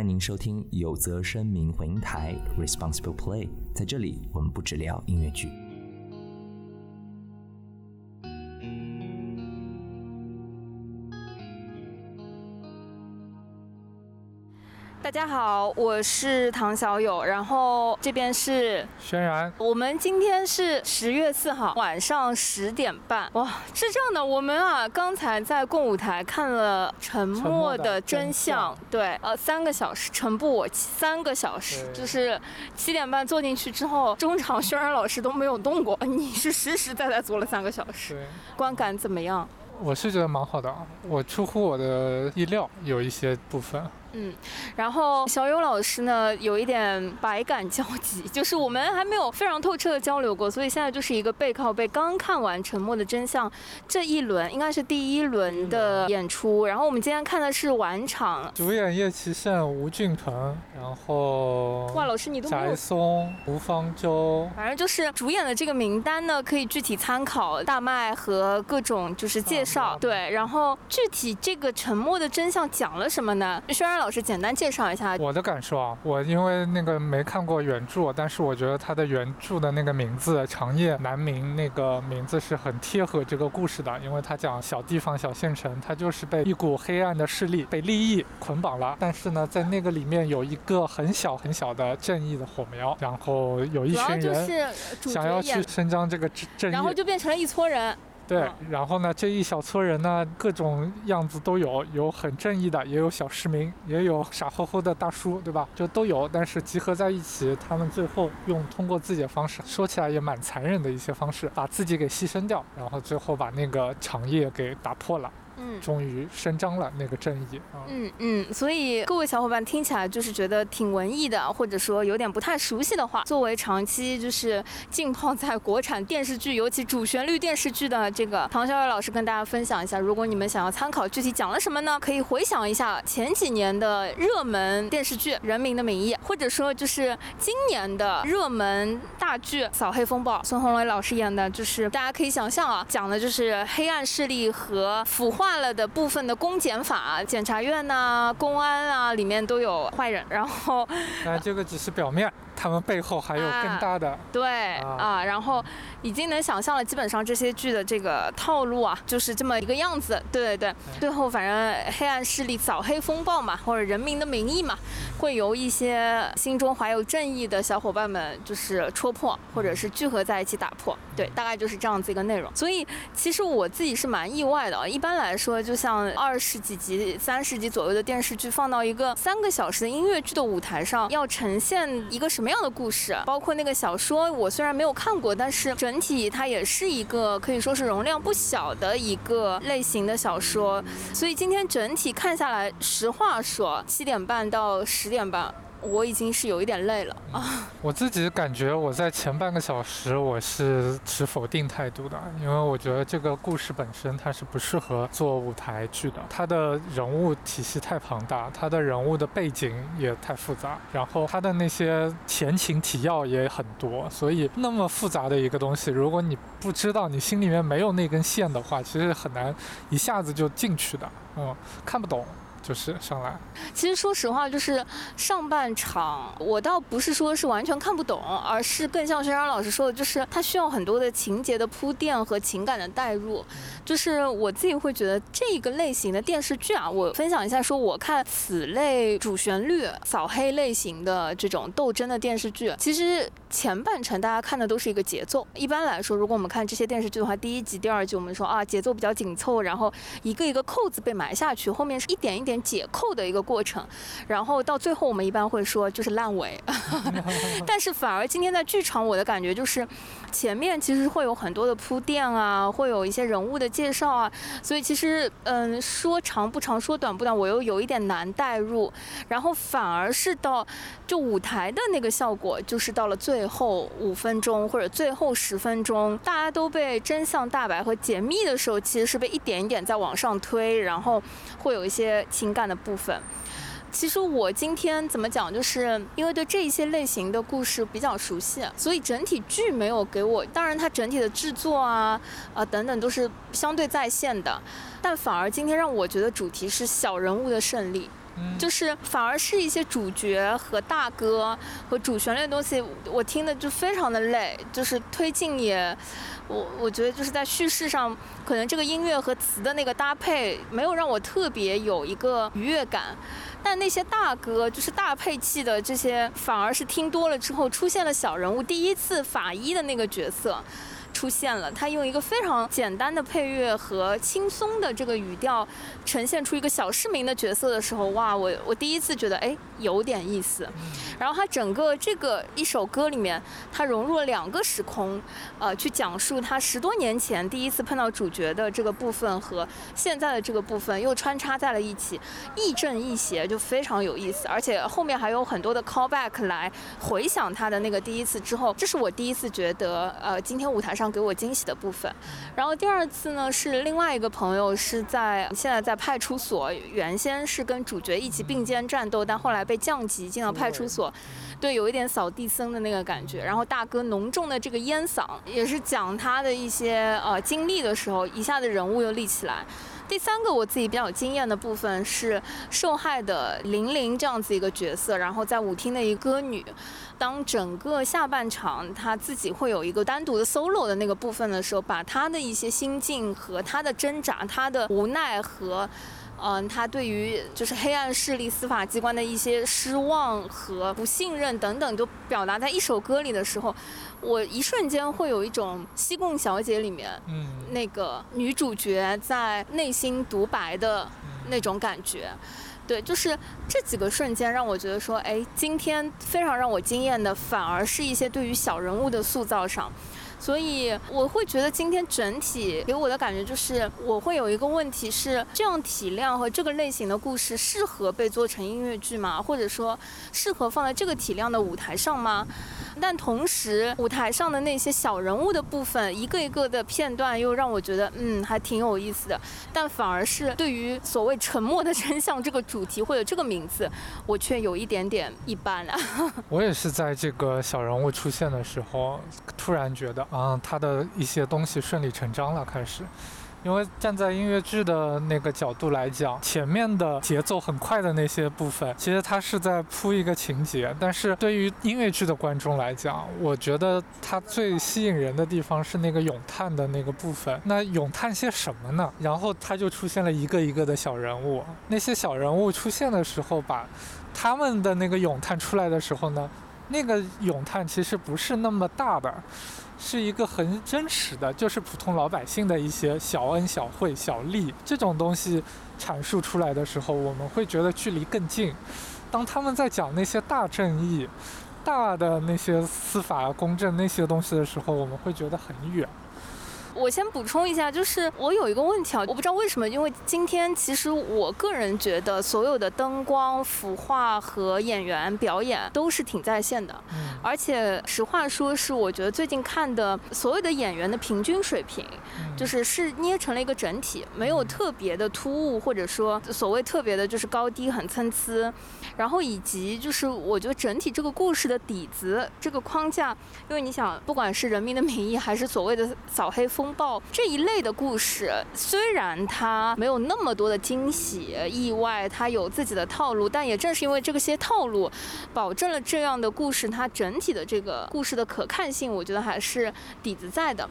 欢迎您收听有则声明回应台 Responsible Play，在这里我们不只聊音乐剧。好，我是唐小友，然后这边是轩然。我们今天是十月四号晚上十点半，哇，是这样的，我们啊刚才在共舞台看了《沉默的真相》，对，呃，三个小时，全部我三个小时，就是七点半坐进去之后，中场轩然老师都没有动过，你是实实在在坐了三个小时，观感怎么样？我是觉得蛮好的，我出乎我的意料，有一些部分。嗯，然后小友老师呢，有一点百感交集，就是我们还没有非常透彻的交流过，所以现在就是一个背靠背。刚看完《沉默的真相》这一轮，应该是第一轮的演出。然后我们今天看的是晚场，主演叶奇胜、吴俊腾，然后哇，老师你都翟松、吴方舟，反正就是主演的这个名单呢，可以具体参考大麦和各种就是介绍。对，然后具体这个《沉默的真相》讲了什么呢？虽然老师简单介绍一下。我的感受啊，我因为那个没看过原著，但是我觉得他的原著的那个名字“长夜难明”那个名字是很贴合这个故事的，因为他讲小地方小县城，他就是被一股黑暗的势力被利益捆绑了，但是呢，在那个里面有一个很小很小的正义的火苗，然后有一群人。想要去伸张这个正义，然后就变成了一撮人。对，然后呢，这一小撮人呢，各种样子都有，有很正义的，也有小市民，也有傻乎乎的大叔，对吧？就都有，但是集合在一起，他们最后用通过自己的方式，说起来也蛮残忍的一些方式，把自己给牺牲掉，然后最后把那个长夜给打破了。嗯，终于伸张了那个正义啊！嗯嗯，所以各位小伙伴听起来就是觉得挺文艺的，或者说有点不太熟悉的话，作为长期就是浸泡在国产电视剧，尤其主旋律电视剧的这个唐小伟老师跟大家分享一下，如果你们想要参考具体讲了什么呢？可以回想一下前几年的热门电视剧《人民的名义》，或者说就是今年的热门大剧《扫黑风暴》，孙红雷老师演的，就是大家可以想象啊，讲的就是黑暗势力和 腐化。了的部分的公检法、检察院呐、公安啊，里面都有坏人。然后，那这个只是表面，他们背后还有更大的。对啊，然后已经能想象了，基本上这些剧的这个套路啊，就是这么一个样子。对对对，最后反正黑暗势力扫黑风暴嘛，或者人民的名义嘛，会由一些心中怀有正义的小伙伴们就是戳破，或者是聚合在一起打破。对，大概就是这样子一个内容。所以其实我自己是蛮意外的。一般来说，就像二十几集、三十集左右的电视剧，放到一个三个小时的音乐剧的舞台上，要呈现一个什么样的故事？包括那个小说，我虽然没有看过，但是整体它也是一个可以说是容量不小的一个类型的小说。所以今天整体看下来，实话说，七点半到十点半。我已经是有一点累了啊！我自己感觉我在前半个小时我是持否定态度的，因为我觉得这个故事本身它是不适合做舞台剧的，它的人物体系太庞大，它的人物的背景也太复杂，然后它的那些前情提要也很多，所以那么复杂的一个东西，如果你不知道，你心里面没有那根线的话，其实很难一下子就进去的，嗯，看不懂。就是上来，其实说实话，就是上半场，我倒不是说是完全看不懂，而是更像薛然老师说的，就是它需要很多的情节的铺垫和情感的代入。就是我自己会觉得这个类型的电视剧啊，我分享一下，说我看此类主旋律扫黑类型的这种斗争的电视剧，其实前半程大家看的都是一个节奏。一般来说，如果我们看这些电视剧的话，第一集、第二集我们说啊节奏比较紧凑，然后一个一个扣子被埋下去，后面是一点一点。解扣的一个过程，然后到最后我们一般会说就是烂尾，但是反而今天在剧场，我的感觉就是前面其实会有很多的铺垫啊，会有一些人物的介绍啊，所以其实嗯说长不长，说短不短，我又有一点难带入，然后反而是到就舞台的那个效果，就是到了最后五分钟或者最后十分钟，大家都被真相大白和解密的时候，其实是被一点一点在往上推，然后会有一些。情感的部分，其实我今天怎么讲，就是因为对这一些类型的故事比较熟悉，所以整体剧没有给我。当然，它整体的制作啊，啊等等都是相对在线的，但反而今天让我觉得主题是小人物的胜利。就是反而是一些主角和大哥和主旋律的东西，我听的就非常的累，就是推进也，我我觉得就是在叙事上，可能这个音乐和词的那个搭配没有让我特别有一个愉悦感，但那些大歌就是大配器的这些，反而是听多了之后出现了小人物，第一次法医的那个角色。出现了，他用一个非常简单的配乐和轻松的这个语调，呈现出一个小市民的角色的时候，哇，我我第一次觉得，哎，有点意思。然后他整个这个一首歌里面，他融入了两个时空，呃，去讲述他十多年前第一次碰到主角的这个部分和现在的这个部分又穿插在了一起，亦正亦邪，就非常有意思。而且后面还有很多的 callback 来回想他的那个第一次之后，这是我第一次觉得，呃，今天舞台上。给我惊喜的部分，然后第二次呢是另外一个朋友是在现在在派出所，原先是跟主角一起并肩战斗，但后来被降级进了派出所，对，有一点扫地僧的那个感觉。然后大哥浓重的这个烟嗓，也是讲他的一些呃经历的时候，一下子人物又立起来。第三个我自己比较惊艳的部分是受害的玲玲这样子一个角色，然后在舞厅的一个歌女，当整个下半场他自己会有一个单独的 solo 的那个部分的时候，把他的一些心境和他的挣扎、他的无奈和。嗯，他对于就是黑暗势力、司法机关的一些失望和不信任等等，都表达在一首歌里的时候，我一瞬间会有一种《西贡小姐》里面，嗯，那个女主角在内心独白的那种感觉。对，就是这几个瞬间让我觉得说，哎，今天非常让我惊艳的，反而是一些对于小人物的塑造上。所以我会觉得今天整体给我的感觉就是，我会有一个问题是：这样体量和这个类型的故事适合被做成音乐剧吗？或者说适合放在这个体量的舞台上吗？但同时，舞台上的那些小人物的部分，一个一个的片段又让我觉得，嗯，还挺有意思的。但反而是对于所谓“沉默的真相”这个主题或者这个名字，我却有一点点一般了。我也是在这个小人物出现的时候，突然觉得。啊，他的一些东西顺理成章了，开始，因为站在音乐剧的那个角度来讲，前面的节奏很快的那些部分，其实他是在铺一个情节，但是对于音乐剧的观众来讲，我觉得他最吸引人的地方是那个咏叹的那个部分。那咏叹些什么呢？然后他就出现了一个一个的小人物，那些小人物出现的时候，把他们的那个咏叹出来的时候呢，那个咏叹其实不是那么大的。是一个很真实的，就是普通老百姓的一些小恩小惠、小利这种东西阐述出来的时候，我们会觉得距离更近。当他们在讲那些大正义、大的那些司法公正那些东西的时候，我们会觉得很远。我先补充一下，就是我有一个问题啊，我不知道为什么，因为今天其实我个人觉得所有的灯光、服化和演员表演都是挺在线的，而且实话说，是我觉得最近看的所有的演员的平均水平，就是是捏成了一个整体，没有特别的突兀，或者说所谓特别的就是高低很参差，然后以及就是我觉得整体这个故事的底子这个框架，因为你想，不管是《人民的名义》还是所谓的扫黑。风风暴这一类的故事，虽然它没有那么多的惊喜、意外，它有自己的套路，但也正是因为这些套路，保证了这样的故事它整体的这个故事的可看性，我觉得还是底子在的。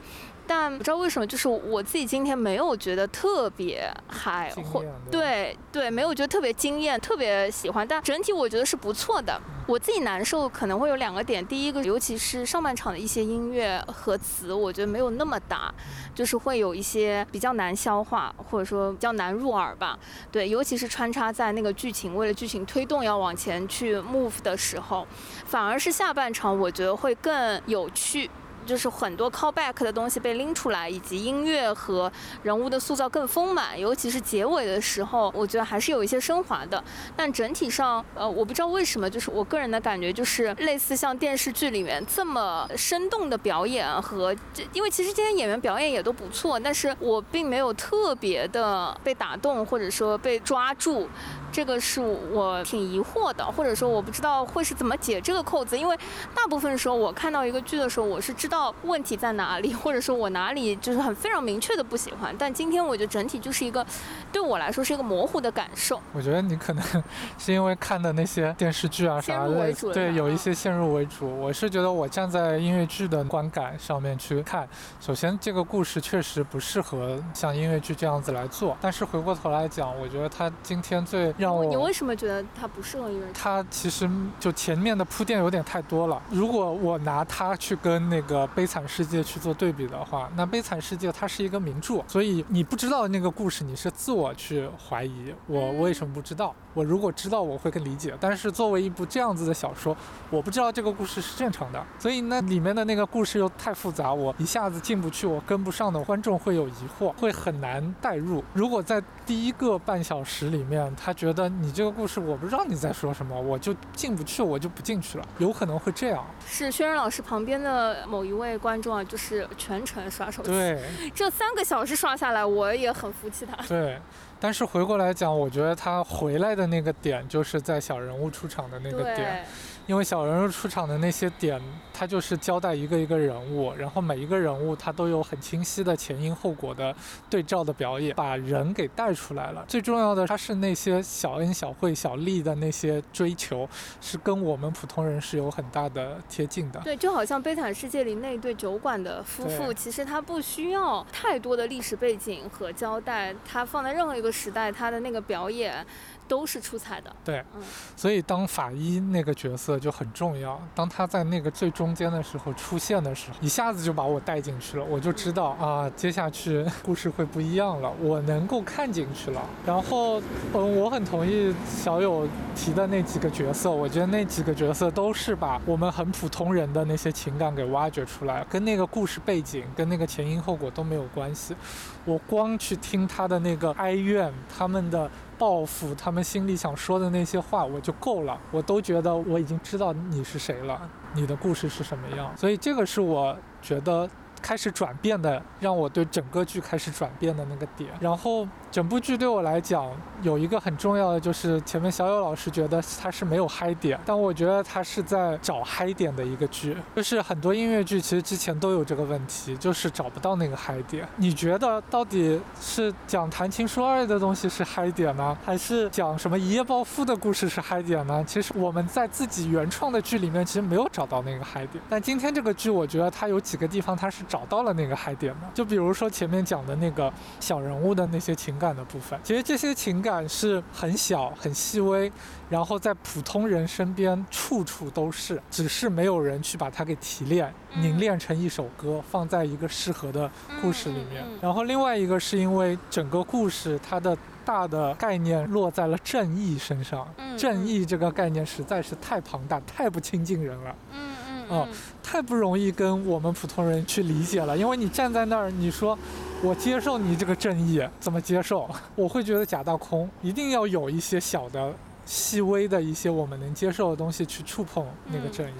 但不知道为什么，就是我自己今天没有觉得特别嗨，或对对，没有觉得特别惊艳、特别喜欢。但整体我觉得是不错的。我自己难受可能会有两个点，第一个，尤其是上半场的一些音乐和词，我觉得没有那么搭，就是会有一些比较难消化，或者说比较难入耳吧。对，尤其是穿插在那个剧情为了剧情推动要往前去 move 的时候，反而是下半场我觉得会更有趣。就是很多 callback 的东西被拎出来，以及音乐和人物的塑造更丰满，尤其是结尾的时候，我觉得还是有一些升华的。但整体上，呃，我不知道为什么，就是我个人的感觉，就是类似像电视剧里面这么生动的表演和这，因为其实今天演员表演也都不错，但是我并没有特别的被打动，或者说被抓住。这个是我挺疑惑的，或者说我不知道会是怎么解这个扣子，因为大部分时候我看到一个剧的时候，我是知道。道问题在哪里，或者说我哪里就是很非常明确的不喜欢。但今天我觉得整体就是一个对我来说是一个模糊的感受。我觉得你可能是因为看的那些电视剧啊啥的，对，有一些先入为主。我是觉得我站在音乐剧的观感上面去看，首先这个故事确实不适合像音乐剧这样子来做。但是回过头来讲，我觉得他今天最让我你为什么觉得他不适合音乐剧？他其实就前面的铺垫有点太多了。如果我拿它去跟那个《悲惨世界》去做对比的话，那《悲惨世界》它是一个名著，所以你不知道那个故事，你是自我去怀疑我为什么不知道。我如果知道，我会更理解。但是作为一部这样子的小说，我不知道这个故事是正常的，所以那里面的那个故事又太复杂，我一下子进不去，我跟不上的观众会有疑惑，会很难代入。如果在第一个半小时里面，他觉得你这个故事我不知道你在说什么，我就进不去，我就不进去了，有可能会这样。是轩然老师旁边的某一位观众啊，就是全程刷手机，对，这三个小时刷下来，我也很服气他。对。但是回过来讲，我觉得他回来的那个点，就是在小人物出场的那个点。因为小人物出场的那些点，他就是交代一个一个人物，然后每一个人物他都有很清晰的前因后果的对照的表演，把人给带出来了。最重要的，他是那些小恩小惠、小利的那些追求，是跟我们普通人是有很大的贴近的。对，就好像《悲惨世界》里那对酒馆的夫妇，其实他不需要太多的历史背景和交代，他放在任何一个时代，他的那个表演。都是出彩的，对，所以当法医那个角色就很重要。当他在那个最中间的时候出现的时候，一下子就把我带进去了，我就知道啊，接下去故事会不一样了，我能够看进去了。然后，嗯，我很同意小友提的那几个角色，我觉得那几个角色都是把我们很普通人的那些情感给挖掘出来，跟那个故事背景、跟那个前因后果都没有关系。我光去听他的那个哀怨，他们的。报复他们心里想说的那些话，我就够了。我都觉得我已经知道你是谁了，你的故事是什么样。所以这个是我觉得。开始转变的，让我对整个剧开始转变的那个点。然后整部剧对我来讲有一个很重要的，就是前面小友老师觉得它是没有嗨点，但我觉得它是在找嗨点的一个剧。就是很多音乐剧其实之前都有这个问题，就是找不到那个嗨点。你觉得到底是讲谈情说爱的东西是嗨点呢，还是讲什么一夜暴富的故事是嗨点呢？其实我们在自己原创的剧里面其实没有找到那个嗨点。但今天这个剧，我觉得它有几个地方它是。找到了那个嗨点的，就比如说前面讲的那个小人物的那些情感的部分，其实这些情感是很小很细微，然后在普通人身边处处都是，只是没有人去把它给提炼、凝练成一首歌，放在一个适合的故事里面。然后另外一个是因为整个故事它的大的概念落在了正义身上，正义这个概念实在是太庞大、太不亲近人了。哦，太不容易跟我们普通人去理解了，因为你站在那儿，你说我接受你这个正义，怎么接受？我会觉得假大空，一定要有一些小的、细微的一些我们能接受的东西去触碰那个正义。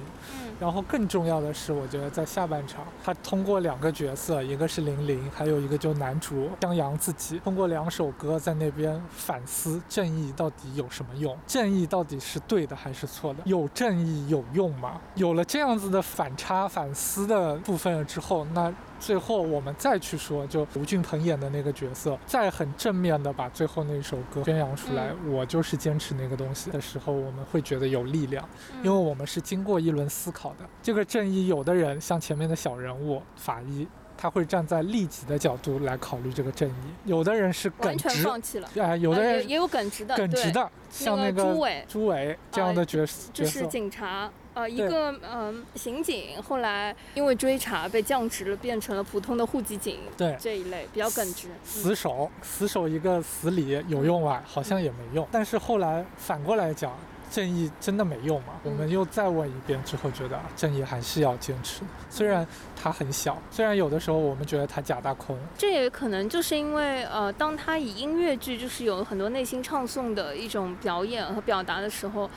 然后更重要的是，我觉得在下半场，他通过两个角色，一个是玲玲，还有一个就男主江阳自己，通过两首歌在那边反思正义到底有什么用，正义到底是对的还是错的，有正义有用吗？有了这样子的反差反思的部分了之后，那。最后我们再去说，就吴俊鹏演的那个角色，再很正面的把最后那首歌宣扬出来，我就是坚持那个东西的时候，我们会觉得有力量，因为我们是经过一轮思考的。这个正义，有的人像前面的小人物法医，他会站在利己的角度来考虑这个正义；有的人是耿直，放弃了。哎，有的人也有耿直的，耿直的，像那个朱伟，朱伟这样的角色，就是警察。呃，一个嗯，刑警后来因为追查被降职了，变成了普通的户籍警。对这一类比较耿直。死守，死守一个死理有用啊？好像也没用。但是后来反过来讲，正义真的没用吗？我们又再问一遍之后，觉得正义还是要坚持。虽然它很小，虽然有的时候我们觉得它假大空。这也可能就是因为呃，当他以音乐剧就是有很多内心唱诵的一种表演和表达的时候。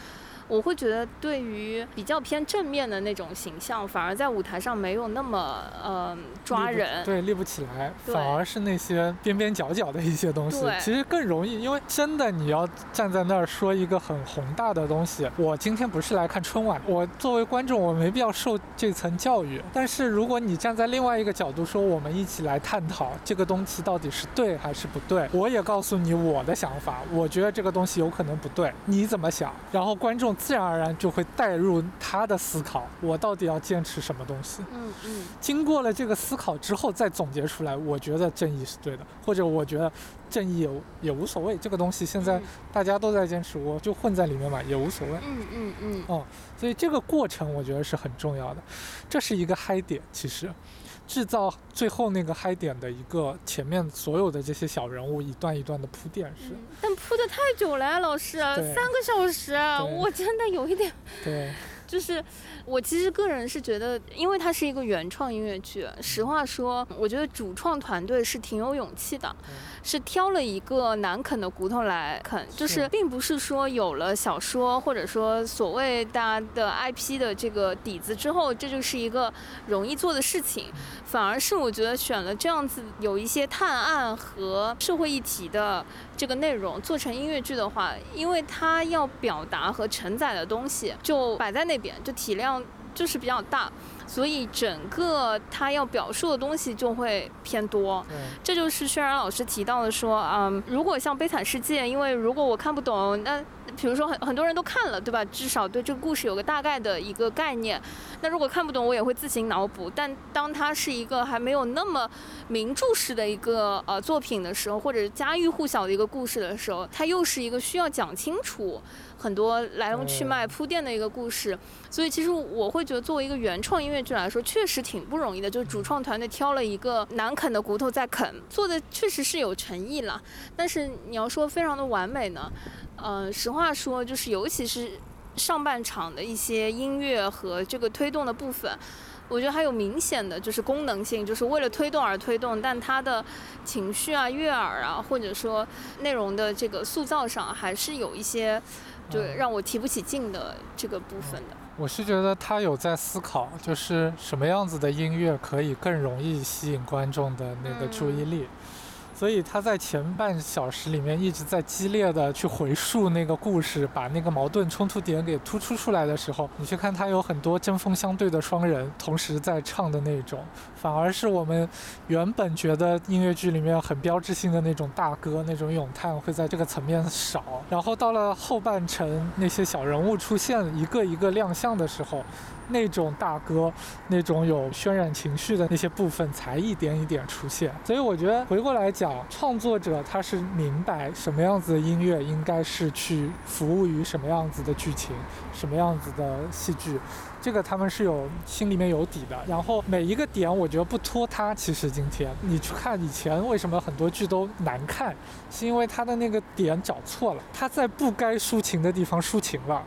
我会觉得对于比较偏正面的那种形象，反而在舞台上没有那么呃抓人，对，立不起来，反而是那些边边角角的一些东西，其实更容易，因为真的你要站在那儿说一个很宏大的东西，我今天不是来看春晚，我作为观众，我没必要受这层教育。但是如果你站在另外一个角度说，我们一起来探讨这个东西到底是对还是不对，我也告诉你我的想法，我觉得这个东西有可能不对，你怎么想？然后观众自然而然就会带入他的思考，我到底要坚持什么东西？嗯嗯经过了这个思考之后，再总结出来，我觉得正义是对的，或者我觉得正义也也无所谓。这个东西现在嗯大家都在坚持，我就混在里面嘛，也无所谓。嗯嗯嗯，哦，所以这个过程我觉得是很重要的，这是一个嗨点，其实。制造最后那个嗨点的一个前面所有的这些小人物一段一段的铺垫是，嗯但铺的太久了呀，老师，三个小时，我真的有一点。对，就是我其实个人是觉得，因为它是一个原创音乐剧，实话说，我觉得主创团队是挺有勇气的，是挑了一个难啃的骨头来啃，就是是。并不是说有了小说或者说所谓大家的 IP 的这个底子之后，这就是一个容易做的事情，反而是我觉得选了这样子有一些探案和社会议题的这个内容做成音乐剧的话，因为它要表达和承载的东西就摆在那边，就体量就是比较大，所以整个他要表述的东西就会偏多。对，这就是轩然老师提到的说，嗯，如果像《悲惨世界》，因为如果我看不懂，那比如说很很多人都看了，对吧？至少对这个故事有个大概的一个概念。那如果看不懂，我也会自行脑补。但当它是一个还没有那么名著式的一个呃作品的时候，或者家喻户晓的一个故事的时候，它又是一个需要讲清楚很多来龙去脉、铺垫的一个故事。所以其实我会觉得，作为一个原创音乐剧来说，确实挺不容易的。就是主创团队挑了一个难啃的骨头在啃，做的确实是有诚意了。但是你要说非常的完美呢，呃，实话说，就是尤其是上半场的一些音乐和这个推动的部分。我觉得还有明显的就是功能性，就是为了推动而推动，但它的情绪啊、悦耳啊，或者说内容的这个塑造上，还是有一些就嗯让我提不起劲的这个部分的。我是觉得他有在思考，就是什么样子的音乐可以更容易吸引观众的那个注意力。所以他在前半小时里面一直在激烈的去回述那个故事，把那个矛盾冲突点给突出出来的时候，你去看他有很多针锋相对的双人同时在唱的那种，反而是我们原本觉得音乐剧里面很标志性的那种大歌、那种咏叹会在这个层面少。然后到了后半程，那些小人物出现一个一个亮相的时候，那种大哥、那种有渲染情绪的那些部分才一点一点出现。所以我觉得回过来讲，创作者他是明白什么样子的音乐应该是去服务于什么样子的剧情、什么样子的戏剧。这个他们是有心里面有底的，然后每一个点我觉得不拖沓。其实今天你去看以前为什么很多剧都难看，是因为他的那个点找错了，他在不该抒情的地方抒情了，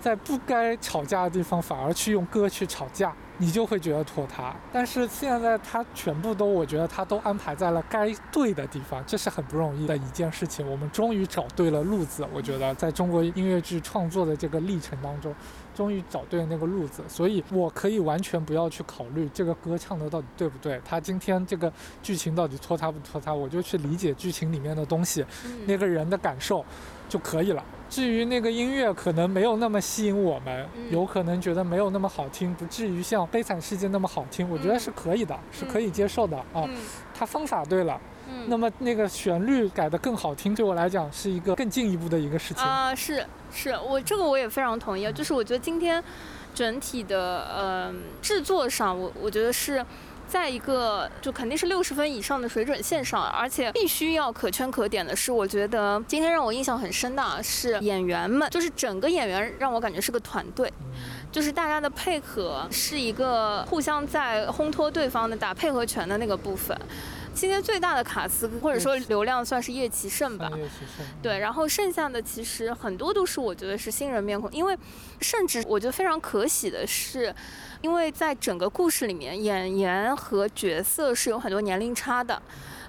在不该吵架的地方反而去用歌去吵架，你就会觉得拖沓。但是现在他全部都，我觉得他都安排在了该对的地方，这是很不容易的一件事情。我们终于找对了路子，我觉得在中国音乐剧创作的这个历程当中。终于找对了那个路子，所以我可以完全不要去考虑这个歌唱的到底对不对，他今天这个剧情到底拖沓不拖沓，我就去理解剧情里面的东西，嗯那个人的感受就可以了。至于那个音乐可能没有那么吸引我们，嗯有可能觉得没有那么好听，不至于像《悲惨世界》那么好听，我觉得是可以的，是可以接受的啊。嗯他方法对了，嗯那么那个旋律改得更好听，对我来讲是一个更进一步的一个事情。啊，是是，我这个我也非常同意。就是我觉得今天整体的呃制作上，我我觉得是。在一个就肯定是六十分以上的水准线上，而且必须要可圈可点的是，我觉得今天让我印象很深的是演员们，就是整个演员让我感觉是个团队，就是大家的配合是一个互相在烘托对方的打配合拳的那个部分。今天最大的卡司或者说流量算是叶奇胜吧，对，然后剩下的其实很多都是我觉得是新人面孔，因为甚至我觉得非常可喜的是，因为在整个故事里面，演员和角色是有很多年龄差的。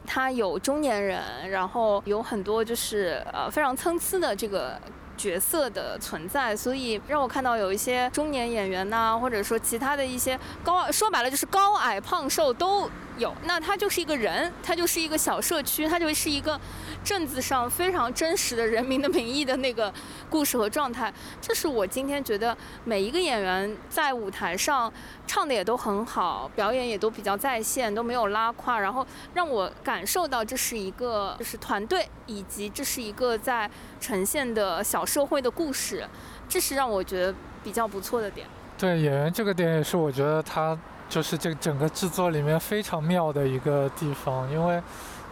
他有中年人，然后有很多就是呃非常参差的这个角色的存在，所以让我看到有一些中年演员呐、或者说其他的一些高，说白了就是高矮胖瘦都有。那他就是一个人，他就是一个小社区，他就是一个镇子上非常真实的人民的名义的那个故事和状态。这是我今天觉得每一个演员在舞台上唱的也都很好，表演也都比较在线，都没有拉胯，然后让我感受到这是一个就是团队，以及这是一个在呈现的小社会的故事，这是让我觉得比较不错的点。对演员这个点也是我觉得他就是这整个制作里面非常妙的一个地方，因为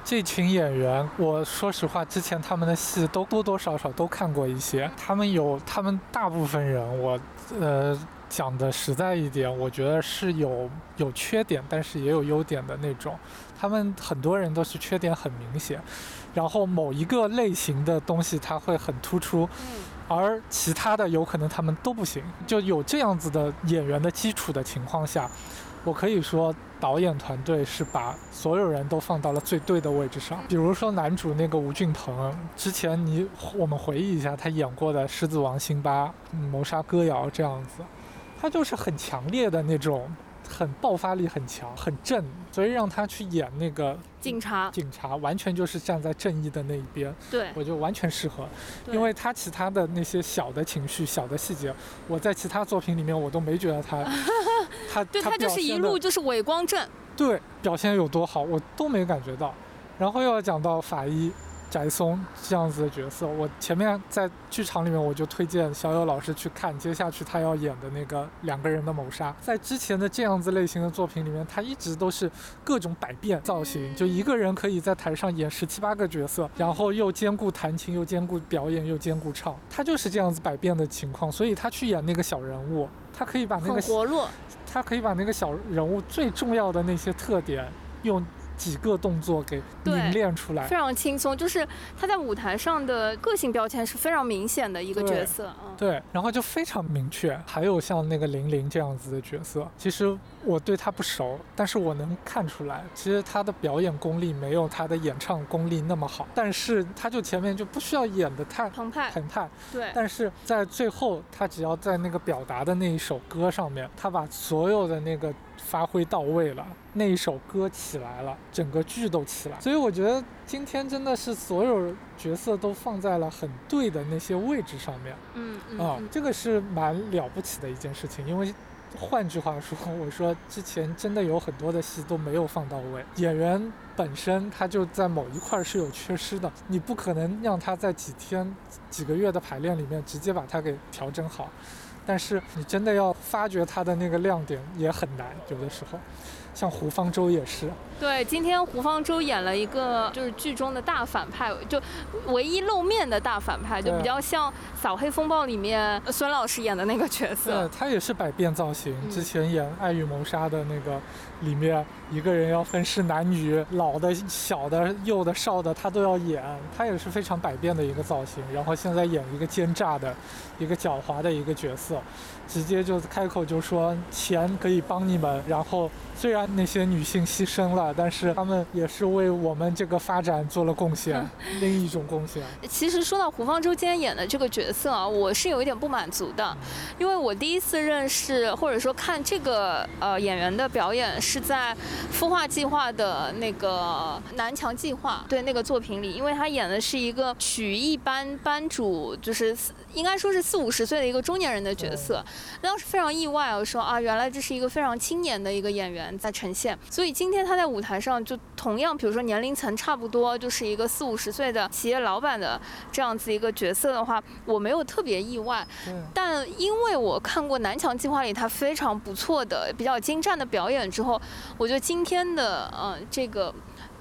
这群演员，我说实话，之前他们的戏都多多少少都看过一些，他们有他们大部分人，我呃讲的实在一点，我觉得是有有缺点，但是也有优点的那种。他们很多人都是缺点很明显，然后某一个类型的东西它会很突出，嗯，而其他的有可能他们都不行。就有这样子的演员的基础的情况下，我可以说导演团队是把所有人都放到了最对的位置上。比如说男主那个吴俊腾，之前你我们回忆一下他演过的《狮子王》《辛巴》《谋杀歌谣》这样子，他就是很强烈的那种。很爆发力很强，很正，所以让他去演那个警察，警察，完全就是站在正义的那一边。对，我就完全适合，因为他其他的那些小的情绪、小的细节，我在其他作品里面我都没觉得他，他对他就是一路就是伪光正，对表现有多好，我都没感觉到。然后又要讲到法医翟松这样子的角色，我前面在剧场里面我就推荐小友老师去看接下去他要演的那个两个人的谋杀。在之前的这样子类型的作品里面，他一直都是各种百变造型，就一个人可以在台上演十七八个角色，然后又兼顾弹琴，又兼顾表演，又兼顾唱，他就是这样子百变的情况，所以他去演那个小人物，他可以把那个活络。他可以把那个小人物最重要的那些特点，用几个动作给对凝练出来非。常轻松，就是他在舞台上的个性标签是非常明显的一个角色，嗯，对，然后就非常明确。还有像那个玲玲这样子的角色，其实我对他不熟，但是我能看出来，其实他的表演功力没有他的演唱功力那么好，但是他就前面就不需要演的太澎湃，澎湃，对，但是在最后，他只要在那个表达的那一首歌上面，他把所有的那个发挥到位了，那一首歌起来了，整个剧都起来。所以我觉得今天真的是所有角色都放在了很对的那些位置上面嗯嗯啊、嗯这个是蛮了不起的一件事情，因为。换句话说，我说之前真的有很多的戏都没有放到位，演员本身他就在某一块儿是有缺失的，你不可能让他在几天、几个月的排练里面直接把它给调整好，但是你真的要发掘他的那个亮点也很难，有的时候，像胡方舟也是，对，今天胡方舟演了一个就是剧中的大反派，就唯一露面的大反派，就比较像《扫黑风暴》里面孙老师演的那个角色对。他也是百变造型。嗯之前演《爱与谋杀》的那个里面，一个人要分饰男女，老的、小的、幼的、少的，他都要演。他也是非常百变的一个造型。然后现在演一个奸诈的、一个狡猾的一个角色，直接就开口就说钱可以帮你们。然后虽然那些女性牺牲了，但是他们也是为我们这个发展做了贡献，另一种贡献。其实说到胡方舟今天演的这个角色啊，我是有一点不满足的，因为我第一次认识或者说看这个呃演员的表演是在孵化计划的那个南墙计划对那个作品里，因为他演的是一个曲艺班班主，就是应该说是四五十岁的一个中年人的角色，当时非常意外，我说啊，原来这是一个非常青年的一个演员在呈现，所以今天他在舞台上就同样，比如说年龄层差不多，就是一个四五十岁的企业老板的这样子一个角色的话，我没有特别意外。对。但因为我看过《南墙计划》里他非常不错的、比较精湛的表演之后，我觉得今天的嗯、呃这个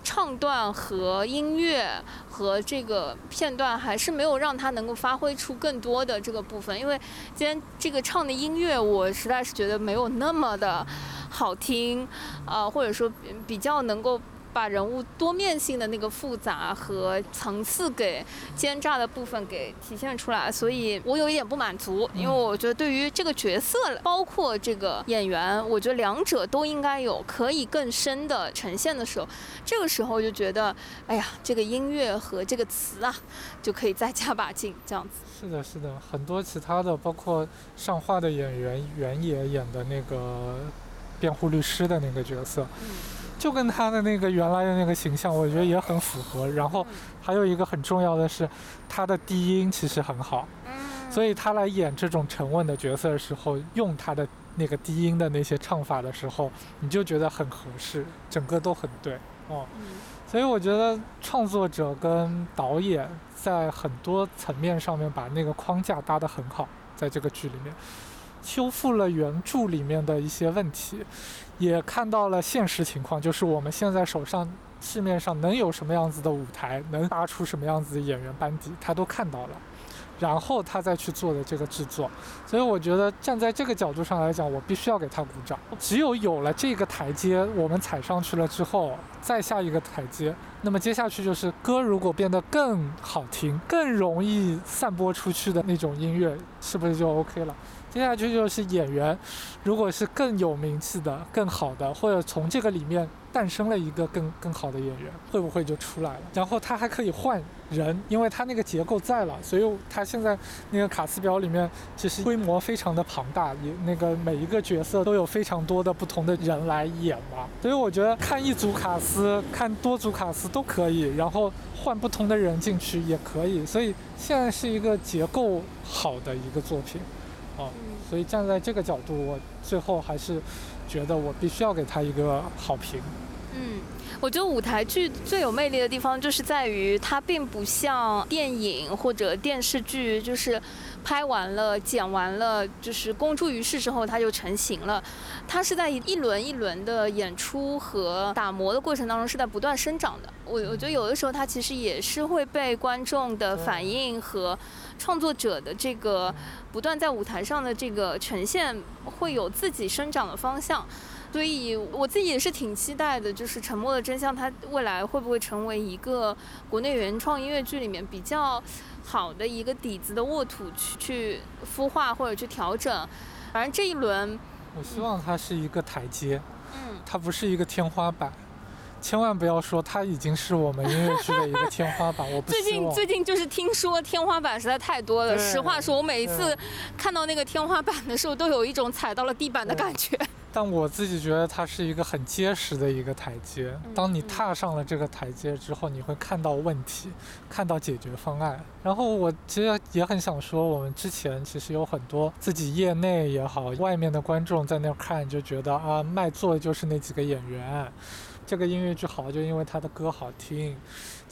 唱段和音乐和这个片段还是没有让他能够发挥出更多的这个部分，因为今天这个唱的音乐我实在是觉得没有那么的好听，啊、或者说比较能够。把人物多面性的那个复杂和层次给奸诈的部分给体现出来，所以我有一点不满足，因为我觉得对于这个角色，包括这个演员，我觉得两者都应该有可以更深的呈现的时候，这个时候就觉得，哎呀，这个音乐和这个词啊，就可以再加把劲，这样子。是的，是的，很多其他的，包括上画的演员原野演的那个辩护律师的那个角色。就跟他的那个原来的那个形象，我觉得也很符合。然后还有一个很重要的是，他的低音其实很好，所以他来演这种沉稳的角色的时候，用他的那个低音的那些唱法的时候，你就觉得很合适，整个都很对哦。所以我觉得创作者跟导演在很多层面上面把那个框架搭得很好，在这个剧里面。修复了原著里面的一些问题，也看到了现实情况，就是我们现在手上市面上能有什么样子的舞台，能搭出什么样子的演员班底，他都看到了，然后他再去做的这个制作，所以我觉得站在这个角度上来讲，我必须要给他鼓掌。只有有了这个台阶，我们踩上去了之后，再下一个台阶，那么接下去就是歌如果变得更好听，更容易散播出去的那种音乐，是不是就 OK 了？接下去就是演员，如果是更有名气的、更好的，或者从这个里面诞生了一个更更好的演员，会不会就出来了？然后他还可以换人，因为他那个结构在了，所以他现在那个卡斯表里面其实规模非常的庞大，也那个每一个角色都有非常多的不同的人来演嘛。所以我觉得看一组卡斯、看多组卡斯都可以，然后换不同的人进去也可以。所以现在是一个结构好的一个作品。哦，所以站在这个角度，我最后还是觉得我必须要给他一个好评。嗯，我觉得舞台剧最有魅力的地方，就是在于它并不像电影或者电视剧，就是拍完了、剪完了，就是公诸于世之后它就成型了。它是在一轮一轮的演出和打磨的过程当中，是在不断生长的。我我觉得有的时候它其实也是会被观众的反应和。创作者的这个不断在舞台上的这个呈现，会有自己生长的方向，所以我自己也是挺期待的。就是《沉默的真相》，它未来会不会成为一个国内原创音乐剧里面比较好的一个底子的沃土去去孵化或者去调整？反正这一轮，我希望它是一个台阶，嗯，它不是一个天花板。千万不要说它已经是我们音乐剧的一个 天花板，我不最近最近就是听说天花板实在太多了。实话说，我每一次看到那个天花板的时候，都有一种踩到了地板的感觉。但我自己觉得它是一个很结实的一个台阶。当你踏上了这个台阶之后，你会看到问题，看到解决方案。然后我其实也很想说，我们之前其实有很多自己业内也好，外面的观众在那看就觉得啊，卖座的就是那几个演员。这个音乐剧好，就因为他的歌好听；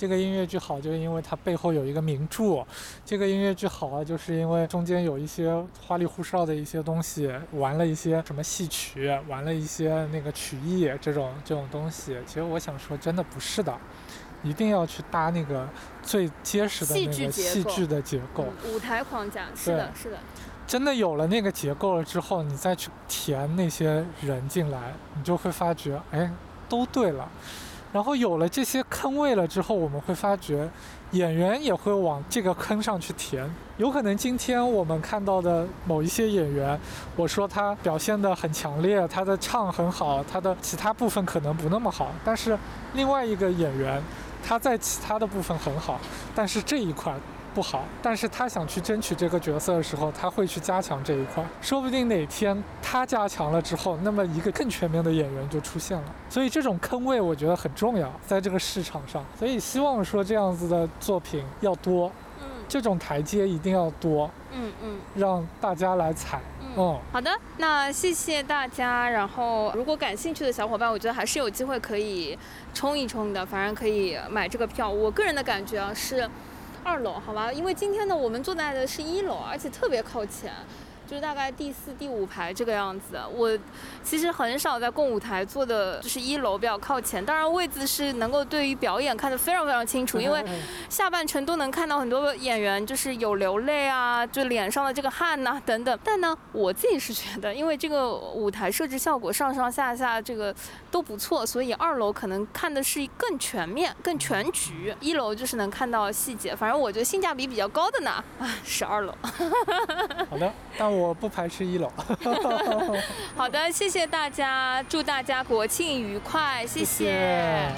这个音乐剧好，就是因为它背后有一个名著；这个音乐剧好啊，就是因为中间有一些花里胡哨的一些东西，玩了一些什么戏曲，玩了一些那个曲艺这种这种东西。其实我想说，真的不是的，一定要去搭那个最结实的那个戏剧的结构、舞台框架。是的，是的。真的有了那个结构了之后，你再去填那些人进来，你就会发觉，哎。都对了，然后有了这些坑位了之后，我们会发觉演员也会往这个坑上去填。有可能今天我们看到的某一些演员，我说他表现的很强烈，他的唱很好，他的其他部分可能不那么好，但是另外一个演员他在其他的部分很好，但是这一块。不好，但是他想去争取这个角色的时候，他会去加强这一块。说不定哪天他加强了之后，那么一个更全面的演员就出现了。所以这种坑位我觉得很重要，在这个市场上。所以希望说这样子的作品要多，嗯，这种台阶一定要多，嗯嗯，让大家来踩。嗯，好的，那谢谢大家。然后如果感兴趣的小伙伴，我觉得还是有机会可以冲一冲的，反正可以买这个票。我个人的感觉啊是。二楼，好吧，因为今天呢，我们坐在的是一楼，而且特别靠前。就是大概第四、第五排这个样子。我其实很少在共舞台坐的，就是一楼比较靠前。当然位置是能够对于表演看得非常非常清楚，因为 下半程都能看到很多演员就是有流泪啊，就脸上的这个汗呐等等。但呢，我自己是觉得，因为这个舞台设置效果上上下下这个都不错，所以二楼可能看的是更全面、更全局。一楼就是能看到细节。反正我觉得性价比比较高的呢，啊，是二楼。好的，但我不排斥一楼。好的，谢谢大家，祝大家国庆愉快，谢谢。